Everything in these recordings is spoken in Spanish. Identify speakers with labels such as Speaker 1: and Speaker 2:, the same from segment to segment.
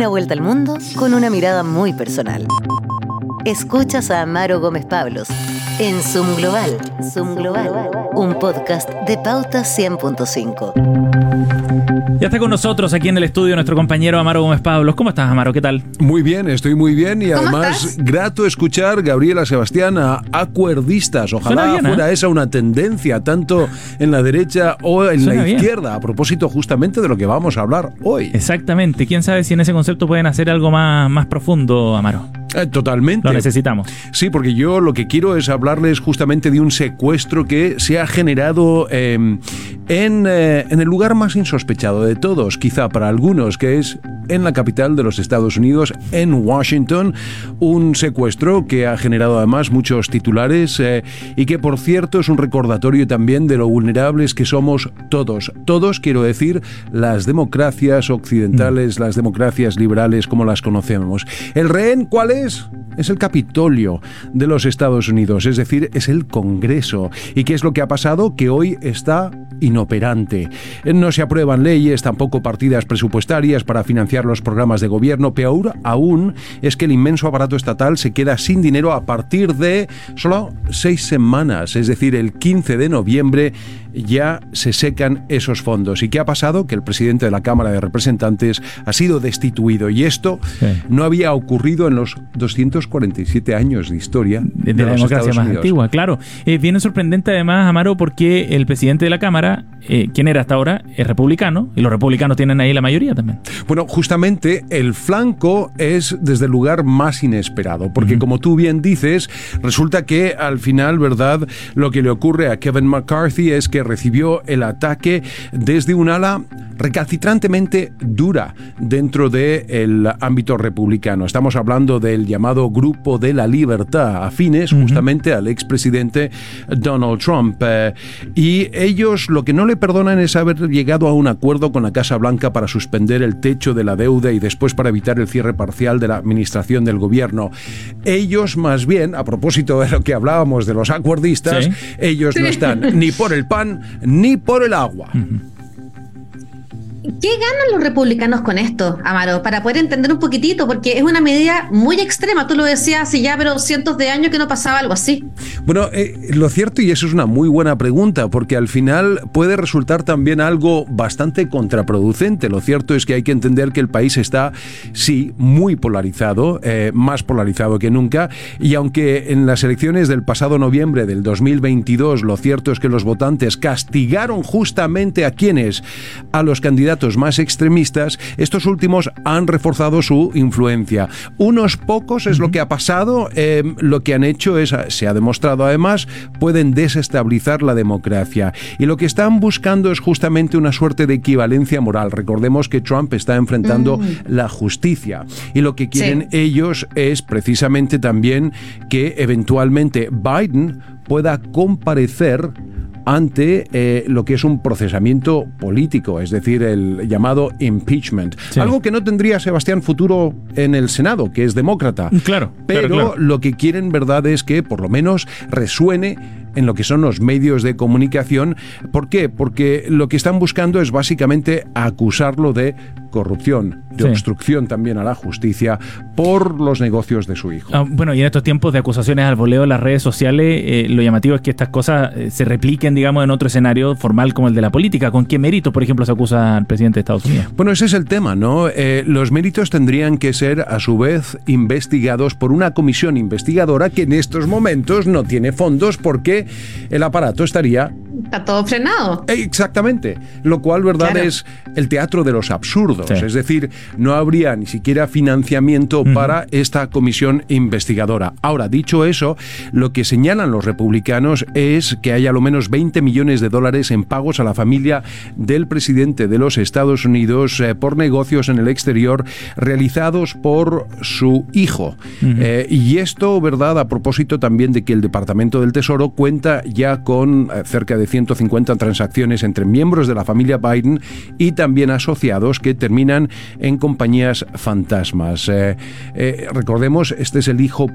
Speaker 1: Una vuelta al mundo con una mirada muy personal. Escuchas a Amaro Gómez Pablos en Zoom Global, Zoom Global, un podcast de Pauta 100.5.
Speaker 2: Ya está con nosotros aquí en el estudio nuestro compañero Amaro Gómez Pablos. ¿Cómo estás, Amaro? ¿Qué tal?
Speaker 3: Muy bien, estoy muy bien y además grato escuchar, Gabriela Sebastián, a acuerdistas. Ojalá fuera ¿eh? esa una tendencia, tanto en la derecha o en la izquierda, a propósito justamente de lo que vamos a hablar hoy.
Speaker 2: Exactamente. ¿Quién sabe si en ese concepto pueden hacer algo más, más profundo, Amaro?
Speaker 3: Eh, totalmente.
Speaker 2: Lo necesitamos.
Speaker 3: Sí, porque yo lo que quiero es hablarles justamente de un secuestro que se ha generado em, en, eh, en el lugar más insospechado de todos, quizá para algunos, que es en la capital de los Estados Unidos, en Washington. Un secuestro que ha generado además muchos titulares eh, y que, por cierto, es un recordatorio también de lo vulnerables que somos todos. Todos, quiero decir, las democracias occidentales, las democracias liberales como las conocemos. ¿El rehén cuál es? Es el Capitolio de los Estados Unidos, es decir, es el Congreso. ¿Y qué es lo que ha pasado? Que hoy está inoperante. No se aprueban leyes, tampoco partidas presupuestarias para financiar los programas de gobierno. Peor aún es que el inmenso aparato estatal se queda sin dinero a partir de solo seis semanas, es decir, el 15 de noviembre ya se secan esos fondos. ¿Y qué ha pasado? Que el presidente de la Cámara de Representantes ha sido destituido y esto no había ocurrido en los 247 años de historia
Speaker 2: de, la democracia más antigua, claro. Eh, viene sorprendente además, Amaro, porque el presidente de la Cámara, eh, quien era hasta ahora, es republicano y los republicanos tienen ahí la mayoría también.
Speaker 3: Bueno, justamente el flanco es desde el lugar más inesperado, porque como tú bien dices, resulta que al final, ¿verdad? Lo que le ocurre a Kevin McCarthy es que recibió el ataque desde un ala recalcitrantemente dura dentro del ámbito republicano. Estamos hablando del llamado Grupo de la Libertad, afines justamente al expresidente Donald Trump. Eh, y ellos lo que no le perdonan es haber llegado a un acuerdo con la Casa Blanca para suspender el techo de la deuda y después para evitar el cierre parcial de la administración del gobierno. Ellos más bien, a propósito de lo que hablábamos de los acuerdistas, ellos no están ni por el pan ni por el agua.
Speaker 4: ¿Qué ganan los republicanos con esto, Amaro? Para poder entender un poquitito, porque es una medida muy extrema. Tú lo decías hace ya, pero cientos de años que no pasaba algo así.
Speaker 3: Bueno, eh, lo cierto, y eso es una muy buena pregunta, porque al final puede resultar también algo bastante contraproducente. Lo cierto es que hay que entender que el país está, sí, muy polarizado, eh, más polarizado que nunca, y aunque en las elecciones del pasado noviembre del 2022, lo cierto es que los votantes castigaron justamente a quienes, a los candidatos más extremistas, estos últimos han reforzado su influencia. Unos pocos es lo que ha pasado, em, lo que han hecho es, se ha demostrado además, pueden desestabilizar la democracia. Y lo que están buscando es justamente una suerte de equivalencia moral. Recordemos que Trump está enfrentando mm. la justicia. Y lo que quieren ellos es precisamente también que eventualmente Biden pueda comparecer ante eh, lo que es un procesamiento político, es decir, el llamado impeachment. Algo que no tendría Sebastián futuro en el Senado, que es demócrata.
Speaker 2: Claro.
Speaker 3: Pero lo que quieren, verdad, es que por lo menos resuene en lo que son los medios de comunicación. ¿Por qué? Porque lo que están buscando es básicamente acusarlo de corrupción, de obstrucción también a la justicia por los negocios de su hijo.
Speaker 2: Ah, bueno, y en estos tiempos de acusaciones al voleo en las redes sociales, eh, lo llamativo es que estas cosas eh, se repliquen, digamos, en otro escenario formal como el de la política. ¿Con qué méritos, por ejemplo, se acusa al presidente de Estados Unidos?
Speaker 3: Bueno, ese es el tema, ¿no? Eh, los méritos tendrían que ser, a su vez, investigados por una comisión investigadora que en estos momentos no tiene fondos porque el aparato estaría
Speaker 4: Está todo frenado.
Speaker 3: Exactamente. Lo cual, ¿verdad? Es el teatro de los absurdos. Es decir, no habría ni siquiera financiamiento para esta comisión investigadora. Ahora, dicho eso, lo que señalan los republicanos es que hay a lo menos 20 millones de dólares en pagos a la familia del presidente de los Estados Unidos eh, por negocios en el exterior realizados por su hijo. Eh, y esto, ¿verdad? A propósito también de que el Departamento del Tesoro cuenta ya con eh, cerca de 150 transacciones entre miembros de la familia Biden y también asociados que terminan en compañías fantasmas. Eh, eh, recordemos, este es el hijo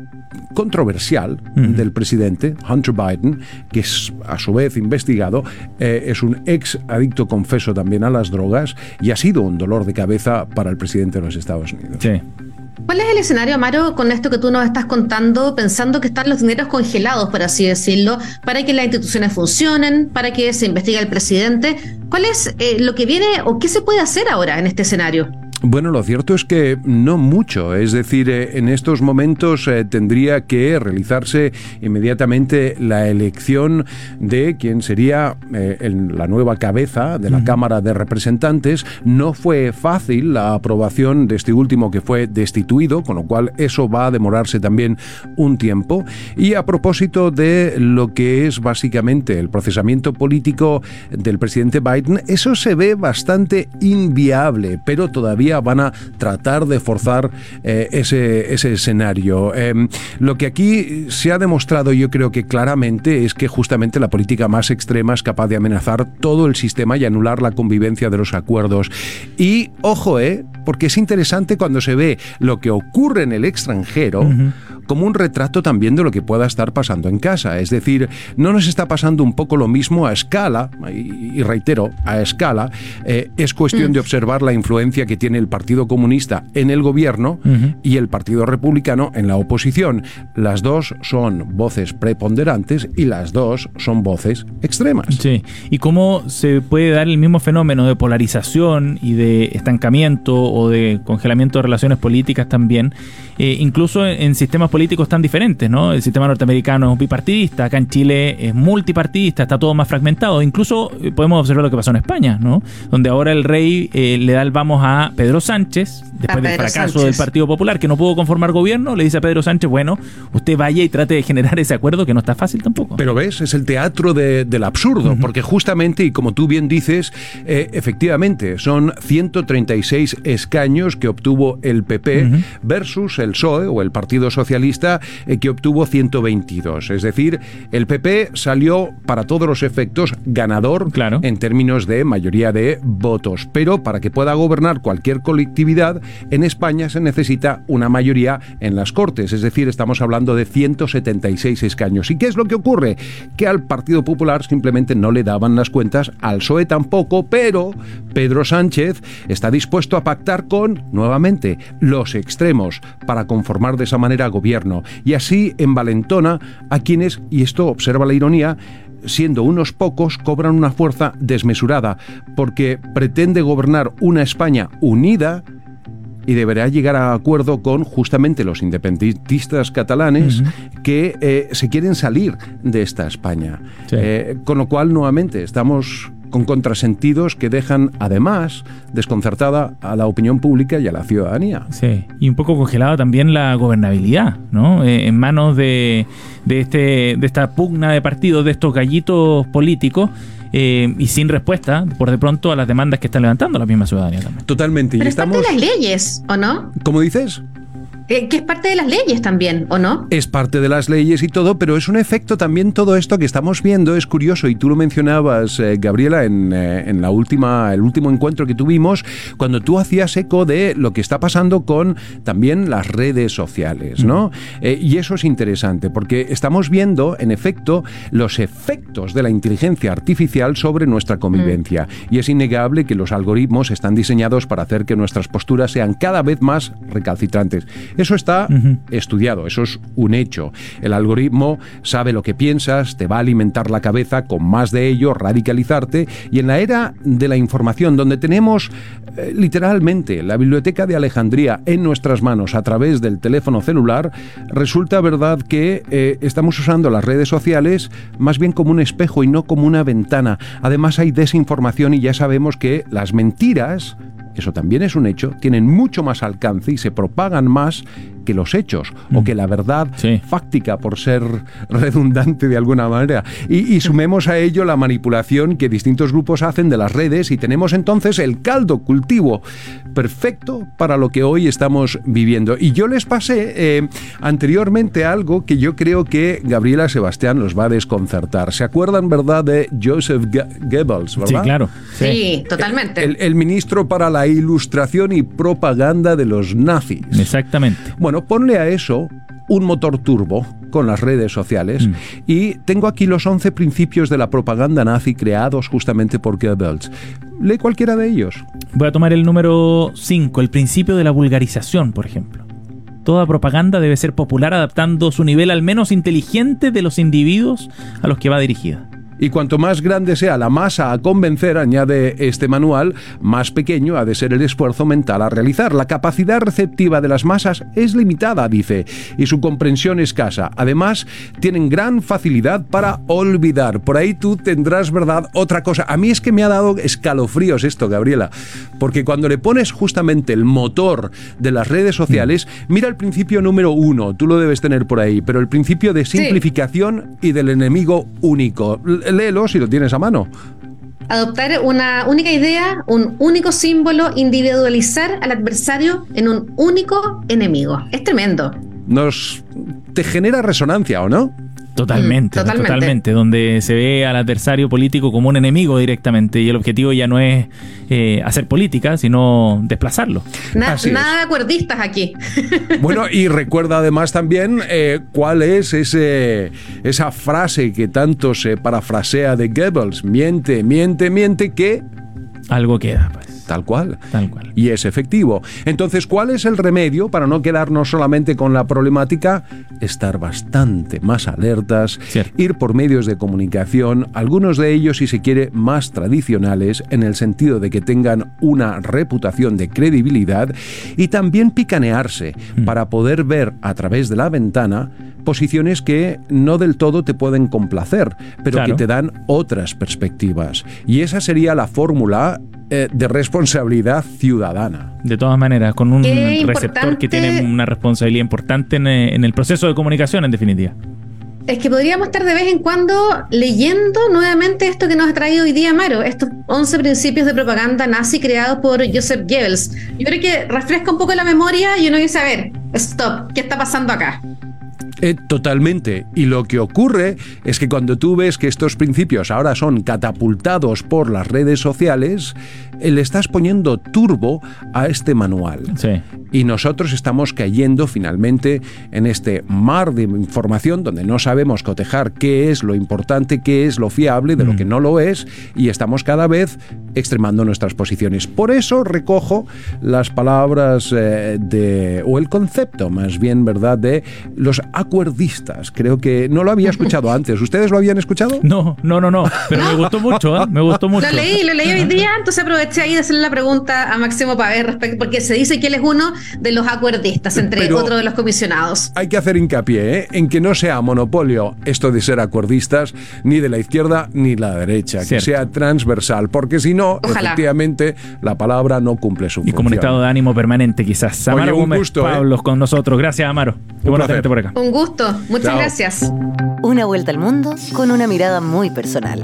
Speaker 3: controversial del presidente, Hunter Biden, que es a su vez investigado, eh, es un ex adicto confeso también a las drogas y ha sido un dolor de cabeza para el presidente de los Estados Unidos.
Speaker 2: Sí.
Speaker 4: ¿Cuál es el escenario, Amaro, con esto que tú nos estás contando, pensando que están los dineros congelados, por así decirlo, para que las instituciones funcionen, para que se investigue el presidente? ¿Cuál es eh, lo que viene o qué se puede hacer ahora en este escenario?
Speaker 3: Bueno, lo cierto es que no mucho. Es decir, eh, en estos momentos eh, tendría que realizarse inmediatamente la elección de quien sería eh, la nueva cabeza de la Cámara de Representantes. No fue fácil la aprobación de este último que fue destituido, con lo cual eso va a demorarse también un tiempo. Y a propósito de lo que es básicamente el procesamiento político del presidente Biden, eso se ve bastante inviable, pero todavía van a tratar de forzar eh, ese, ese, escenario. Em, lo que aquí se ha demostrado yo creo que claramente es que justamente la política más extrema es capaz de amenazar todo el sistema y anular la convivencia de los acuerdos. Y ojo, eh, porque es interesante cuando se ve lo que ocurre en el extranjero como un retrato también de lo que pueda estar pasando en casa. Es decir, no nos está pasando un poco lo mismo a escala, y, reitero, a escala, eh, es cuestión de mm. observar la influencia que tiene el Partido Comunista en el gobierno y el Partido Republicano en la oposición. Las dos son voces preponderantes y las dos son voces extremas.
Speaker 2: Sí, y cómo se puede dar el mismo fenómeno de polarización y de estancamiento o de congelamiento de relaciones políticas también, eh, incluso en, en sistemas políticos tan diferentes, ¿no? El sistema norteamericano es bipartidista, acá en Chile es multipartidista, está todo más fragmentado. Incluso eh, podemos observar lo que pasó en España, ¿no? Donde ahora el rey eh, le da el vamos a Pedro Sánchez, después del fracaso del Partido Popular, que no pudo conformar gobierno, le dice a Pedro Sánchez, bueno, usted vaya y trate de generar ese acuerdo que no está fácil tampoco.
Speaker 3: Pero ves, es el teatro del absurdo, porque justamente, y como tú bien dices, eh, efectivamente, son 136 escaños que obtuvo el PP versus el PSOE o el Partido Socialista eh, que obtuvo 122. Es decir, el PP salió para todos los efectos ganador
Speaker 2: claro.
Speaker 3: en términos de mayoría de votos. Pero para que pueda gobernar cualquier colectividad, en España se necesita una mayoría en las Cortes. Es decir, estamos hablando de 176 escaños. ¿Y qué es lo que ocurre? Que al Partido Popular simplemente no le daban las cuentas, al PSOE tampoco, pero Pedro Sánchez está dispuesto a pactar con, nuevamente, los extremos para conformar de esa manera gobierno y así envalentona a quienes, y esto observa la ironía, siendo unos pocos, cobran una fuerza desmesurada, porque pretende gobernar una España unida y deberá llegar a acuerdo con justamente los independentistas catalanes que eh, se quieren salir de esta España. Eh, con lo cual, nuevamente, estamos con contrasentidos que dejan además desconcertada a la opinión pública y a la ciudadanía.
Speaker 2: Sí, y un poco congelada también la gobernabilidad, ¿no? Eh, en manos de, de, este, de esta pugna de partidos, de estos gallitos políticos. Eh, y sin respuesta, por de pronto, a las demandas que están levantando la misma ciudadanía también.
Speaker 3: Totalmente.
Speaker 4: Pero y estamos... de las leyes, ¿o no?
Speaker 3: ¿Cómo dices?
Speaker 4: Eh, que es parte de las leyes también, ¿o no?
Speaker 3: Es parte de las leyes y todo, pero es un efecto también todo esto que estamos viendo, es curioso, y tú lo mencionabas, eh, Gabriela, en, eh, en, la última, el último encuentro que tuvimos, cuando tú hacías eco de lo que está pasando con también las redes sociales, ¿no? y eso es interesante, porque estamos viendo, en efecto, los efectos de la inteligencia artificial sobre nuestra convivencia. Mm. Y es innegable que los algoritmos están diseñados para hacer que nuestras posturas sean cada vez más recalcitrantes. Eso está estudiado, eso es un hecho. El algoritmo sabe lo que piensas, te va a alimentar la cabeza con más de ello, radicalizarte. Y en la era de la información, donde tenemos eh, literalmente la biblioteca de Alejandría en nuestras manos a través del teléfono celular, resulta verdad que eh, estamos usando las redes sociales más bien como un espejo y no como una ventana. Además hay desinformación y ya sabemos que las mentiras eso también es un hecho, tienen mucho más alcance y se propagan más que los hechos o mm. que la verdad fáctica, por ser redundante de alguna manera. Y, sumemos a ello la manipulación que distintos grupos hacen de las redes y tenemos entonces el caldo cultivo perfecto para lo que hoy estamos viviendo. Y yo les pasé eh, anteriormente algo que yo creo que Gabriela Sebastián los va a desconcertar. ¿Se acuerdan, verdad, de Joseph Goebbels, verdad?
Speaker 2: Sí, claro.
Speaker 4: Sí, totalmente.
Speaker 3: el ministro para la ilustración y propaganda de los nazis.
Speaker 2: Exactamente.
Speaker 3: Bueno, ponle a eso un motor turbo con las redes sociales
Speaker 2: Mm.
Speaker 3: y tengo aquí los 11 principios de la propaganda nazi creados justamente por Goebbels. Lee cualquiera de ellos.
Speaker 2: Voy a tomar el número 5, el principio de la vulgarización, por ejemplo. Toda propaganda debe ser popular adaptando su nivel al menos inteligente de los individuos a los que va dirigida.
Speaker 3: Y cuanto más grande sea la masa a convencer, añade este manual, más pequeño ha de ser el esfuerzo mental a realizar. La capacidad receptiva de las masas es limitada, dice, y su comprensión escasa. Además, tienen gran facilidad para olvidar. Por ahí tú tendrás, ¿verdad?, otra cosa. A mí es que me ha dado escalofríos esto, Gabriela, porque cuando le pones justamente el motor de las redes sociales, mira el principio número uno, tú lo debes tener por ahí, pero el principio de simplificación y del enemigo único. Léelo si lo tienes a mano.
Speaker 4: Adoptar una única idea, un único símbolo, individualizar al adversario en un único enemigo. Es tremendo.
Speaker 3: Nos te genera resonancia, ¿o no?
Speaker 2: Totalmente,
Speaker 4: Mm, totalmente.
Speaker 2: totalmente, donde se ve al adversario político como un enemigo directamente y el objetivo ya no es eh, hacer política, sino desplazarlo.
Speaker 4: Na-
Speaker 3: Así es.
Speaker 4: nada de acuerdistas aquí.
Speaker 3: Bueno, y recuerda además también eh, cuál es ese, esa frase que tanto se parafrasea de Goebbels. Miente, miente, miente, que
Speaker 2: Algo queda, pues,
Speaker 3: tal cual.
Speaker 2: tal cual.
Speaker 3: Y es efectivo. Entonces, ¿cuál es el remedio para no quedarnos solamente con la problemática? Estar bastante más alertas,
Speaker 2: Cierto.
Speaker 3: ir por medios de comunicación, algunos de ellos, si se quiere, más tradicionales, en el sentido de que tengan una reputación de credibilidad, y también picanearse para poder ver a través de la ventana posiciones que no del todo te pueden complacer, pero
Speaker 2: Claro.
Speaker 3: que te dan otras perspectivas. Y esa sería la fórmula eh, de responsabilidad ciudadana.
Speaker 2: De todas maneras, con un
Speaker 4: Qué
Speaker 2: receptor que tiene una responsabilidad importante en, eh, en el proceso de comunicación, en definitiva.
Speaker 4: Es que podríamos estar de vez en cuando leyendo nuevamente esto que nos ha traído hoy día Maro, estos 11 principios de propaganda nazi creados por Joseph Goebbels. Yo creo que refresca un poco la memoria y uno dice, a ver, stop, ¿qué está pasando acá?
Speaker 3: Eh, totalmente. Y lo que ocurre es que cuando tú ves que estos principios ahora son catapultados por las redes sociales, le estás poniendo turbo a este manual.
Speaker 2: Sí.
Speaker 3: Y nosotros estamos cayendo finalmente en este mar de información donde no sabemos cotejar qué es lo importante, qué es lo fiable, de lo que no lo es, y estamos cada vez extremando nuestras posiciones. Por eso recojo las palabras eh, de, o el concepto más bien, ¿verdad?, de los acuerdistas. Creo que no lo había escuchado antes. ¿Ustedes lo habían escuchado?
Speaker 2: No, no, no, no. Pero me gustó mucho, ¿eh? Me gustó mucho.
Speaker 4: Lo leí, lo leí hoy día, entonces aproveché ahí de hacerle la pregunta a Máximo Pavé respecto, porque se dice que él es uno de los acuerdistas, entre
Speaker 3: Pero-
Speaker 4: otros de los comisionados.
Speaker 3: Hay que hacer hincapié ¿eh? en que no sea monopolio esto de ser acuerdistas ni de la izquierda ni la derecha, que sea transversal, porque si no,
Speaker 4: Ojalá.
Speaker 3: efectivamente, la palabra no cumple su
Speaker 2: Y como un
Speaker 3: función.
Speaker 2: estado de ánimo permanente, quizás.
Speaker 3: Oye,
Speaker 2: Amaro
Speaker 3: un
Speaker 2: Gómez
Speaker 3: gusto, ¿eh?
Speaker 2: Pablos con nosotros. Gracias, Amaro. Qué bueno
Speaker 3: placer.
Speaker 2: tenerte por acá.
Speaker 4: Un gusto, muchas
Speaker 3: Chao.
Speaker 4: gracias.
Speaker 1: Una vuelta al mundo con una mirada muy personal.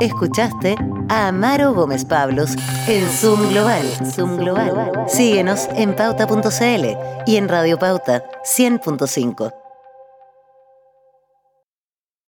Speaker 1: Escuchaste a Amaro Gómez Pablos en Zoom Global. Zoom Global. Síguenos en pauta.cl y en Radio Pauta 100.5.